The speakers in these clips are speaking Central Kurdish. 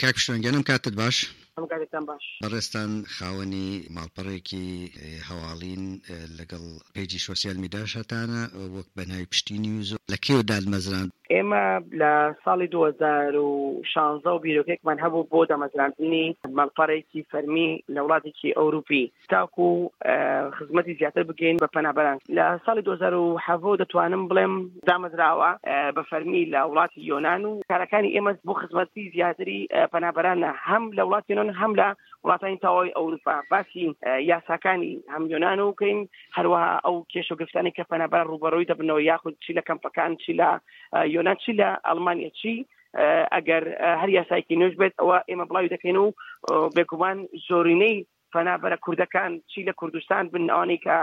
کاک پشتوان گیانم کاتت باش. هەموو کاتێکتان باش. بەڕێزتان خاوەنی ماڵپەڕێکی هەواڵین لەگەڵ پەیجی شۆسیال میداش هەتانە وەک بەناوی پشتی نیوز و لە کەیەوە دادمەزراند؟ ئێمە لە ساڵی دوو هەزار و شانزە و بیرۆکەێکمان هەبوو بۆ دامەزراندنی ماڵپەڕێکی فەرمی لە وڵاتێکی ئەوروپی، تاکو خزمەتی زیاتر بگەین بە پەنابەران لە ساڵی 2007 دەتوانم بڵێم دامەزراوە بە فەرمی لە وڵاتی یۆناان و کارەکانی ئێمە بۆ خزمەتی زیاتری پەنابەرانە هەم لە وڵاتی یۆنان هەم لە وڵاتانی تەواوی ئەوروپا باسی یاساکانی هەم یۆناان و بکەین هەروە ئەو کێش و گفتانی کە پەنابەر ڕوبەرۆی دەبنەوە یاخود چی لە کەمپەکان چی لە یۆناان چی لە ئەلمانیا چی ئەگەر هەر یاسایکی نوێش بێت ئەوە ئێمە بڵاوی دەکەین و بێگومان زۆرینەی پەنابەرە کوردەکان چی لە کوردستان بن ئەوانەی کە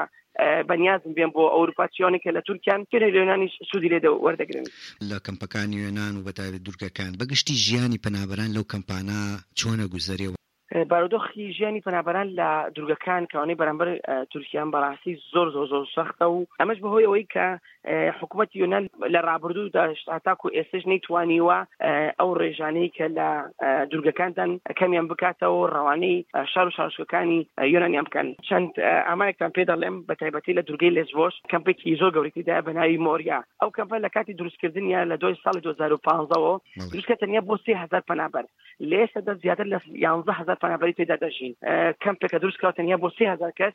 بەنیازم بێن بۆ ئەوروپا چیانی کە لە تورکیان کرێ لەێنانی سوودی لێ وەردەگرن لە کەمپەکانی وێنان و بەتاێت دوورگەکان بەگشتی ژیانی پەنابەران لەو کەمپانە چۆنە گوزەرێ بارودۆخی ژیانی پەنابەران لە دوورگەکان کەوانەی بەرامبەر تورکیان بەڕاستی زۆر زۆر زۆر سەختە و ئەمەش بەهۆی ئەوەی کە حکوومەت یۆنان لە ڕابردوو هەتاکو ئێستش نەیتوانیوە ئەو ڕێژانەی کە لە دوورگەکانتان کەمیان بکاتەوە ڕەوانەی شار و شارشکەکانی یۆنانیان بکەن چەند ئامایەکتان پێ دەڵێم بە تایبەتی لە دوورگەی لێزبۆش کەمپێکی زۆر گەوریتیدا بە ناوی مۆریا ئەو کەمپە لە کاتی دروستکردنیان لە دوای ساڵی 2015ەوە دروستکە تەنیا بۆ 3 هزار پەنابەر لە ئێستادا زیاتر لە یانزە هزار پەنابەری تێدا دەژین کەمپێکە دروست کراوە تەنیا بۆ سێ هزار کەس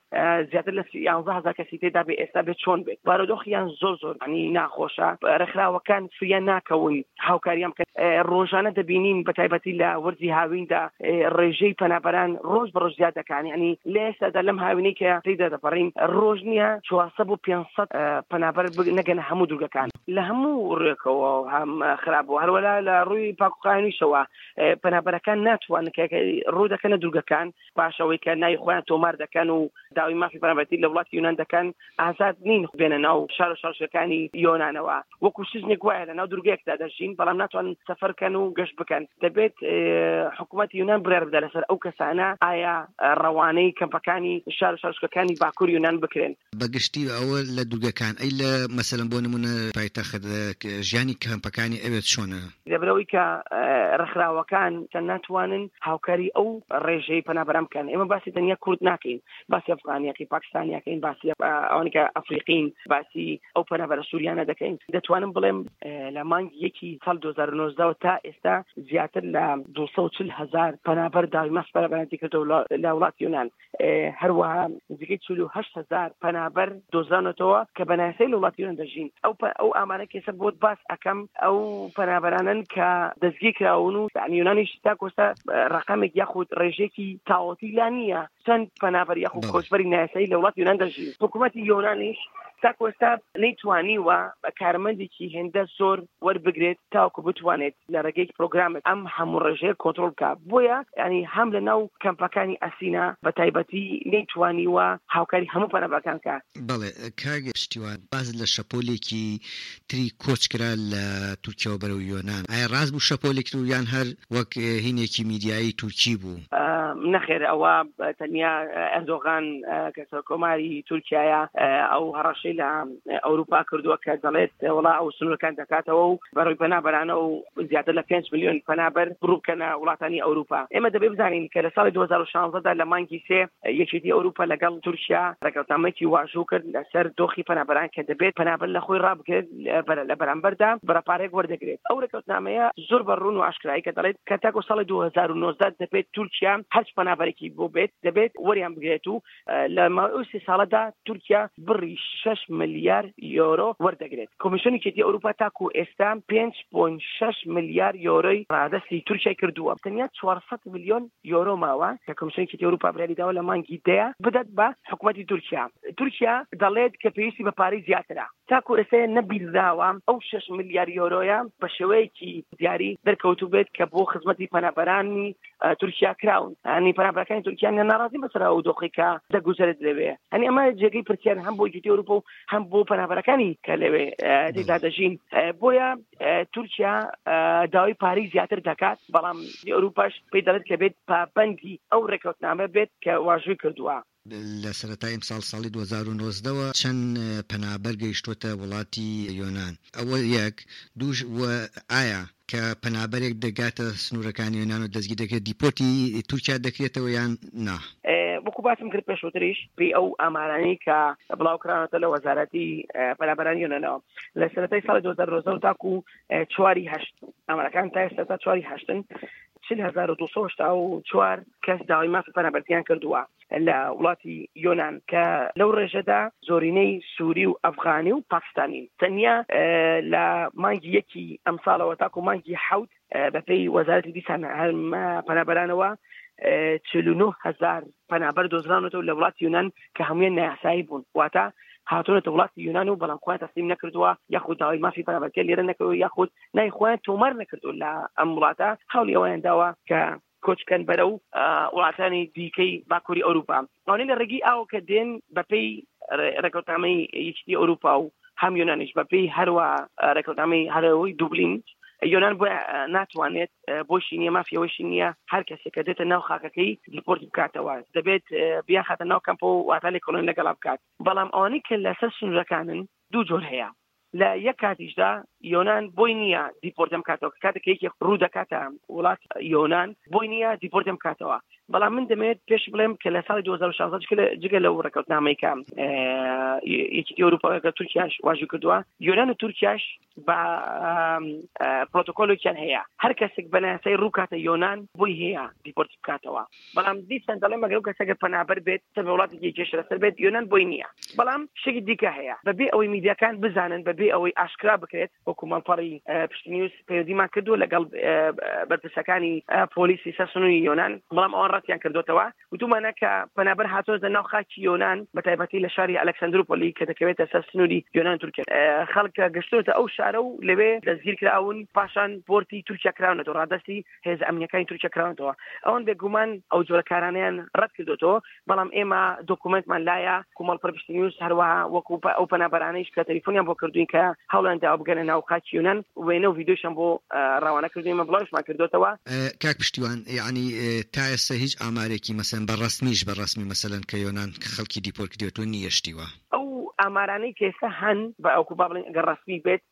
زیاتر لە یانزە هزار کەسی تێدا بێ ئێستا بێت چۆن بێت بارودۆخیان زۆر زۆر عنی ناخۆشە ڕێکخراوەکان فریان ناکەون هاوکاریان کە ڕۆژانە دەبینین بە تایبەتی لە وەرزی هاویندا ڕێژەی پەنابەران ڕۆژ بە ڕۆژ زیاد دەکانی ینی لە ئێستادا لەم هاوینەی کە تێدا دەپەڕین ڕۆژ نییە 400 بۆ 500 پەنابەر نەگەنە هەموو دوورگەکان لە هەموو ڕێکەوە هەم خراپ بوو هەروەلا لە ڕووی پاکوخانیشەوە پەنابەرەکان ناتوانن کە ڕوو دەکەنە دوورگەکان پاشەوەی کە نای خۆیان تۆمار دەکەن و داوی مافی پەنابەتی لە وڵاتی یونان دەکەن ئازاد نین بێنە ناو شار و شارشەکانی یۆنانەوە وەکو شزنێک وایە لە ناو دوورگەیەکدا دەژین بەڵام ناتوانن سەفەرکەن و گەشت بکەن دەبێت حکوومەت یونان بڕێر بدە لەسەر ئەو کەسانە ئایا ڕەوانەی کەمپەکانی شار و شارشکەکانی باکوور یونان بکرێن بە گشتی ئەوە لە دوورگەکان ئەی لە مەسەلەن بۆ نموونە پایتەخت ژیانی کەمپەکانی ئەوێت چۆنە؟ لەبەر ئەوەی کە ڕێکخراوەکان چەند ناتوانن هاوکاری ئەو ڕێژەی پەنابەران بکەن ئێمە باسی تەنیا کورد ناکەین باسی ئەفغانیەکەی پاکستانیەکەین باسی ئەوانی کە ئەفریقین باسی ئەو پەنابەرە سووریانە دەکەین دەتوانم بڵێم لە مانگی یەکی ساڵ 2009 و تا ئێستا زیاتر لە 240 هزار پەنابەر داوی ماست پەنابەرانتی کردەوە لە وڵاتی یۆنان هەروەها نزیکەی چل و هەشت هەزار پەنابەر دۆزرانەتەوە کە بە نایاسایی لە وڵاتی ئێران دەژین ئەو پە- ئەو ئامارە کە ئێستا بۆت باس ئەکەم ئەو پەنابەرانەن کە دەستگیر کراون و یعنی یۆنانیش تا کۆستا ڕقەمێک یاخود ڕێژێکی تاوەتی لا نییە چەند پەنابەر یاخود بەڵێ. کۆچبەری نایاسایی لە وڵاتی یۆنان دەژین حکوومەتی یۆنانیش تا کۆستا نەیتوانیوە کارمەندێکی هێندە زۆر وەربگرێت تاوەکو بتوانێت لە ڕێگەی پرۆگرامێک ئەم هەموو ڕێژەیە کۆنترۆڵ بکە بۆیە ینی هەم لە ناو کەمپەکانی ئەسینا بە تایبەتی نەیتوانیوە هاوکاری هەموو پەنابەکان کا. بەڵێ کاک پشتیوان باس لە شەپۆلێکی تری کۆچ کرا لە تورکیاوە بەرەو یۆنان ئایا ڕاست بوو شەپۆلێک تر و یان هەر وەک هینێکی میدیایی تورکی بوو؟ نەخێر ئەوە تەنیا ئەردۆغان کە سەرکۆماری تورکیایە ئەو هەڕەشەی لە ئەوروپا کردووە کە دەڵێت وڵا ئەو سنوورەکان دەکاتەوە و بەڕووی پەنابەرانە و زیاتر لە 5 میلیۆن پەنابەر بڕووکەنە وڵاتانی ئەوروپا ئێمە دەبێ بزانین کە لە ساڵی 2016دا لە مانگی سێ یەکێتی ئەوروپا لەگەڵ تورکیا ڕێکەوتامەکی واژوو کرد لەسەر دۆخی پەنابەران کە دەبێت پەنابەر لە خۆی ڕابگرێت لە بەرامبەردا بەرەپارێک وەردەگرێت ئەو ڕێکەوتنامەیە زۆر بە ڕوون و ئاشکرایی کە دەڵێت کە تاکو ساڵی 2019 دەبێت تورکیا هەرچ پەنابەرێکی بۆ بێت دەبێت وەریان بگرێت و لە ماوەی ئەو سێ ساڵەدا تورکیا بڕی 6 ملیار یۆرۆ وەردەگرێت کۆمیسیۆنی کێتی ئەوروپا تاکو ئێستا 5.6 ملیار یۆرۆی ڕادستی تورکیای کردووە تەنیا 400 میلیۆن یۆرۆ ماوە کە کۆمیسیۆنی کێتی ئەوروپا بریاری داوە لە مانگی دەیە بدات بە حکوومەتی تورکیا تورکیا دەڵێت کە پێویستی بە پارەی زیاترە تاکو ئێستا نەبیرداوە ئەو 6 ملیار یۆرۆیە بە شێوەیەکی دیاری دەرکەوتوبێت کە بۆ خزمەتی پەنابەرانی تورکیا کراون هەنی پراپەکانی تورکیا نە ناڕازی بەسەر ئەو دۆخێکا دەگوزارێت لەوێ هەنی ئەمە جێگەی پرسیار هەم بۆ جوتی ئەوروپا و هەم بۆ پەنابەرەکانی کە لەوێ تێدا دەژین بۆیە تورکیا داوای پارەی زیاتر دەکات بەڵام ئەوروپاش پێی دەڵێت کە بێت پابندی ئەو ڕێکوتنامە بێت کە واژوی کردووە لە سەرەتای ئەمساڵ ساڵی دوو هەزار و نۆزدە وە چەند پەنابەر گەیشتووەتە وڵاتی یۆنان؟ ئەوە یەک. دوو وە ئایا کە پەنابەرێک دەگاتە سنوورەکانی یۆنان و دەستگیر دەکرێت دیپۆرتی تورکیا دەکرێتەوە یان نا؟ وەکو باسم کرد پێشووتریش پێی ئەو ئامارانەی کە بڵاو کراونەتە لە وەزارەتی پەنابەرانی یۆنانەوە لە سەرەتای ساڵی دوو هەزار و نۆزدە و تاکوو چواری هەشت ئامارەکان تا ئێستا تا چواری هەشتن چل هەزار و دوو سەد و هەشتا و چوار کەس داوای مافی پەنابەرتیان کردووە لە وڵاتی یۆنان کە لەو ڕێژەدا زۆرینەی سووری و ئەفغانی و پاکستانین تەنیا لە مانگی یەکی ئەمساڵەوە تاکو مانگی حەوت بەپێی وەزارەتی دیسان پەنابەرانەوە چل و نۆ هەزار پەنابەر دۆزرانەوە لە وڵاتی یۆنان کە هەموویان نایاسایی بوون واتە هاتونەتە وڵاتی یونان و بەڵام خۆیان تەسلیم نەکردووە یاخود داوای مافی پەنابەرتیان لێرە نەکردووە یاخود لای خۆیان تۆمار نەکردو لە ئەم وڵاتە هەولی ئەویان داوە کە کۆچکەن بەرە و وڵاتانی دیکەی باکووری ئەوروپا ئەوانەی لە ڕێگەی ئاو کە دێن بەپی ڕێکوتامەی یەکتی ئەوروپا و هەم یۆنانیش بەپی هەروە ڕێکوتامی هەرەوەی دوبلین یۆنان بۆ ناتوانێت بۆشی نیە مافیەوەشی نییە هەر کەسێک کە دێتە ناو خاکەکەی دیپۆرت بکاتەوە دەبێت بیاخاتە ناو کەمپەوە واتا لە کۆلۆن لەگەڵا بکات بەڵام ئەوانی کە لەسەر سنوورەکانن دوو جۆر هەیە لە یەک کاتیشدا یۆناان بۆی نییە دیپۆرتم کاتەوە کاتێک یەکێک ڕوو دەکاتە وڵات یۆناان بۆی نییە دیپۆرتم کاتەوە بەڵام من دەمێت پێش بڵێم کە لە ساڵی 2016 جگە لە ڕێکەوت نامەیکە یەکی ئەوروپاەکە تورکیاش واژی کردووە یۆناان و تورکیاش بە پرۆتۆکۆلێکیان هەیە هەر کەسێک بەناسەی ڕووکاتە یۆناان بۆی هەیە دیپۆرت بکاتەوە بەڵام دیسان دەڵێ مەگەر کەسەکە پەنابەر بێت سەر بە وڵاتێکی کێشە لەسەر بێت یۆنان بۆی نییە بەڵام شتێکی دیکە هەیە بەبێ ئەوەی میدیاکان بزانن بەبێ ئەوەی ئاشکرا بکرێت وەکو ماڵپەڕی پشتنیوز پەیوەندیمان کردو لەگەڵ بەرپرسەکانی پۆلیسی سەسنوی یۆنان بەڵام ئەوان ڕەتیان کردوتەوە وتومانە کە پەنابەر هاتۆتە ناو خاکی یۆنان بە تایبەتی لە شاری ئەلکسندروپۆلی کە دەکەوێتە سەر سنووری یۆنان تورکیا خەڵکە گەشتوتە ئەو شارە و لەوێ دەستگیر کراون پاشان بۆرتی تورکیا کراونەتەوە ڕادستی هێزە ئەمنیەکانی تورکیا کراونەتەوە ئەوان بێگومان ئەو جۆرە کارانیان ڕەت کردوەوە بەڵام ئێمە دۆکومنتمان لایە کومەڵ پرپشت نیوز هەروەها وەکو ئەو پەنابەرانەیش کە تەلیفۆنیان بۆ کردوین کە هەڵیان داوە بگەنە ناو قاچی یونان وێنە و ڤیدیۆشان بۆ ڕەوانە کردوین مە بڵاوشمان کردوێتەوە کاک پشتیوان یەعنی تا ئێستا هیچ ئامارێکی مەسەن بە ڕەسمیش بە ڕەسمی مەسەلەن کە یۆنان خەڵکی دیپۆرت کردوێتوە نیەشتیوە؟ ئەو ئامارانەی کە ئێستا هەن بە ئەو کوبابڵین گە ڕەسمی بێت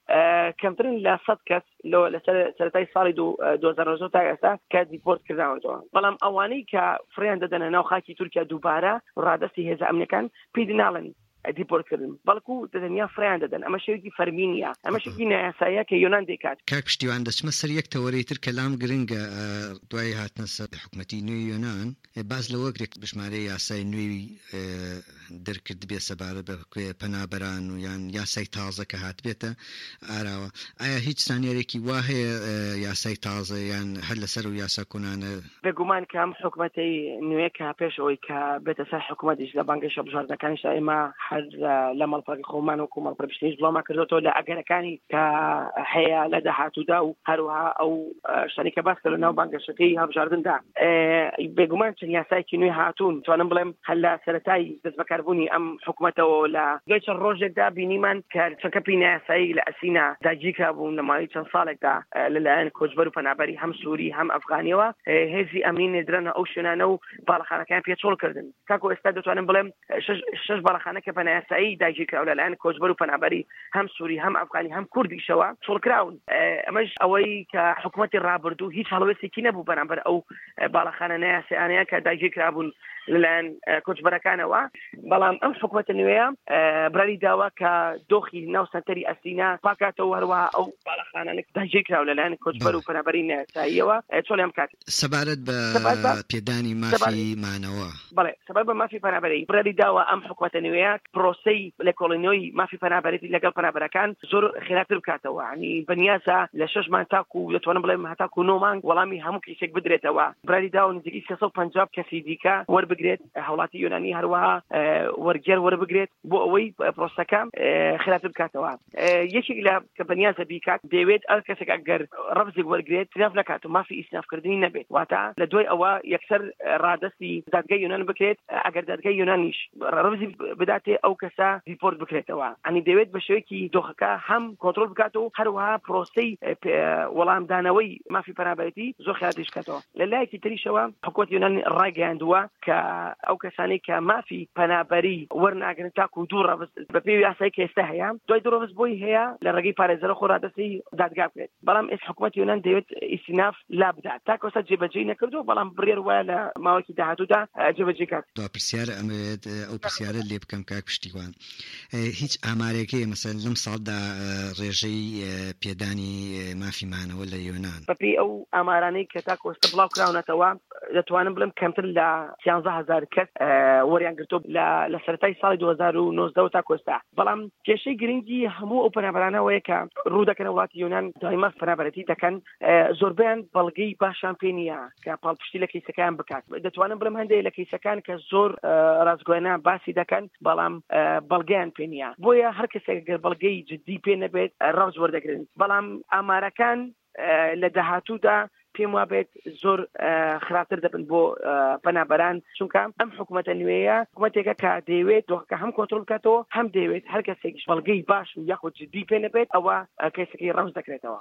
کەمترن لە سەد کەس لۆ لە سەرەتای ساڵی دوو دو هەزار و نۆزدە تا ئێستا کە دیپۆرت کردنەوەتەوە بەڵام ئەوانەی کە فڕێیان دەدەنە ناو خاکی تورکیا دووبارە ڕادەستی هێزە ئەمنەکان پێی ناڵێن دیپۆرت کردن بەڵکو دەدەنیا فڕیان دەدەن ئەمە شێوکی فەرمی نیە ئەمە شێکی نایاساییە کە یۆنان دەیکات کاک پشتیوان دەچمە سەر یەک تەوەرەی تر کە لام گرنگە دوای هاتنە سەر حکومەتی نوێی یۆنان باس لەوە کرێ ژمارەی یاسای نوێی دەرکردبێت سەبارەت بە پەنابەران و یان یاسای تازە کە هاتبێتە ئاراوە ئایا هیچ زانیارێکی وا هەیە یاسای تازە یان هەر لەسەر و یاسا کۆنانە بێگومان کە ئەم حکومەتی نوێ کە پێش ئەوەی کە بێتە سەر حکومەتیش لە بانگەی شەبژاردەکانیشدا ئێمە هەر لە مەڵپەڕی خۆمان وەکو مەڵپەرپشتیش بڵاومان کردوەوە لە ئەگەرەکانی کە هەیە لە داهاتوودا و هەروەها ئەو شتانی کە باس لە ناو بانگەشەکەی هەبژاردندا بێگومان چەند یاسایکی نوێ هاتوون توانم بڵێم هەر لە سەتای دەست بەکاربوونی ئەم حکوومەتەوە لە دوای چەند ڕۆژێکدا بینیمان کە چەکە پێی ناسایی لە ئەسینا داگیرکرا بوون لە ماوەی چەند ساڵێکدا لەلایەن کۆچبەر و پەنابەری هەم سووری هەم ئەفغانیەوە هێزی ئەمنی نێدرەنە ئەو شوێنانە و باڵەخانەکان پێچۆڵ کردن تاکو ئێستا دەتوانم بڵێم شش بەڵەخانە کە بەنایاسایی داگیرکراو لەلایەن کۆچبەر و پەنابەری هەم سووری هەم ئەفغانی هەم کوردیشەوە چڵکراون ئەمەش ئەوەی کە حکوومەتتی ڕابردوو هیچ هەڵوێستێکی نەبوو بەرامبەر ئەو باڵەخانە نایاسیانەیە کە داگیرکرابوون لەلایەن کۆچبەرەکانەوە بەڵام ئەم حکوومەتە نوێیە برانی داوا کە دۆخی ناو سەنتەری ئەسینا پاکاتەوە هەروە ئەو باڵەخانانێک داگیرکراو لەلایەن کۆچبەر و پەنابەری نایاساییەوە چۆلیان کات سەبارەت بە سەبارەت بە پێدانی مافی سەبارەت مانەوە. بەڵێ سەبارەت بە مافی پەنابەرەیی بڕیاری داوە ئەم حکومەتە نوێیە پرۆسەی لێکۆڵینەوەی مافی پەنابەرێتی لەگەڵ پەنابەرەکان زۆر خێراتر بکاتەوە ینی بەنیازە لە شەش مانگ تاکو دەتوانم بڵێم هەتاکو نۆ مانگ وەڵامی هەموو کەیسێک بدرێتەوە بڕیاری داوە نزیکی 350 کەسی دیکە وەربگرێت هەوڵاتی یۆنانی هەروەها اه، وەرگێر وەربگرێت بۆ ئەوەی پرۆسەکە اه، خێراتر بکاتەوە اه، یەکێک لە کە بەنیازە بیکات، دەیەوێت هەر کەسێک ئەگەر رەفزێک وەرگرێت ئیسناف نەکات و مافی ئیسنافکردنی نەبێت، واتە لەدوای ئەوە یەکسەر رادەستی دادگای یۆنان بکرێت، ئەگەر دادگای یۆنانیش رەفزی بداتێ ئەو کەسە دیپۆرت بکرێتەوە، یەعنی دەیەوێت بە شێوەیەکی دۆخەکە هەم کۆنترۆڵ بکات و هەروەها پرۆسەی وەڵامدانەوەی مافی پەنابەرێتی زۆر خێراتریش بکاتەوە. لەلایەکی تریشەوە حکومەتی یۆنان رایگەیاندووە، کە ئەو کەسانەی کە مافی پەنابەری وەرناگرن تاکو دوو ڕەبز بە پێی یاسای کە ئێستا هەیە دوای دوو ڕەبز بۆی هەیە لە ڕێگەی پارێزەرە خۆ ڕادەستی دادگا بکرێت بەڵام ئێس حکوومەت یۆنان دەوێت ئیسیناف لا بدات تاکۆستا جێبەجێی نەکردو بەڵام بڕێر وایە لە ماوەکی داهاتوودا جێبەجێ کات. دو پرسیار ئەمەوێت ئەو پرسیارە لێ بکەم کاک پشتیوان هیچ ئامارێک هەیە مەسەن لەم ساڵدا ڕێژەی پێدانی مافی مانەوە لە یۆنان؟ بە پێی ئەو ئامارانەی کە تاکۆستا بڵاو کراونەتەوە دەتوانم بڵێم کەمتر لە سیانزە هزار کەس وەریان گرتۆ لە سەرای ساڵی 2009 تا کۆستا بەڵام کێشەی گرنگی هەموو ئەو پەنابرانەوەیە کە ڕوو دەکەنە وڵاتی یۆناان دایمەخ پەنابەتی دەکەن زۆربیان بەڵگەی باشان پێ نییە کە پاڵپشتی لە کەیسەکان بکات دەتوانم بڵم هەندێک لە کەیسەکان کە زۆر ڕاستگوێنە باسی دەکەن بەڵام بەڵگەیان پێ نییە بۆیە هەر کەسێک گەر بەڵگەی جددی پێ نەبێت ڕاز وەردەگرن بەڵام ئامارەکان لە داهاتوودا پێم وابێت زۆر خراپتر دەبن بۆ پەنابەران چونکە ئەم حکوومەتە نوێیە حکوومەتێکە کە دەیەوێت دۆخەکە هەم کۆنتترۆل بکاتەوە هەم دەیەوێت هەر کەسێکیش بەڵگەی باش و یاخود جدی پێ نەبێت ئەوە کەسەکەی ڕەوز دەکرێتەوە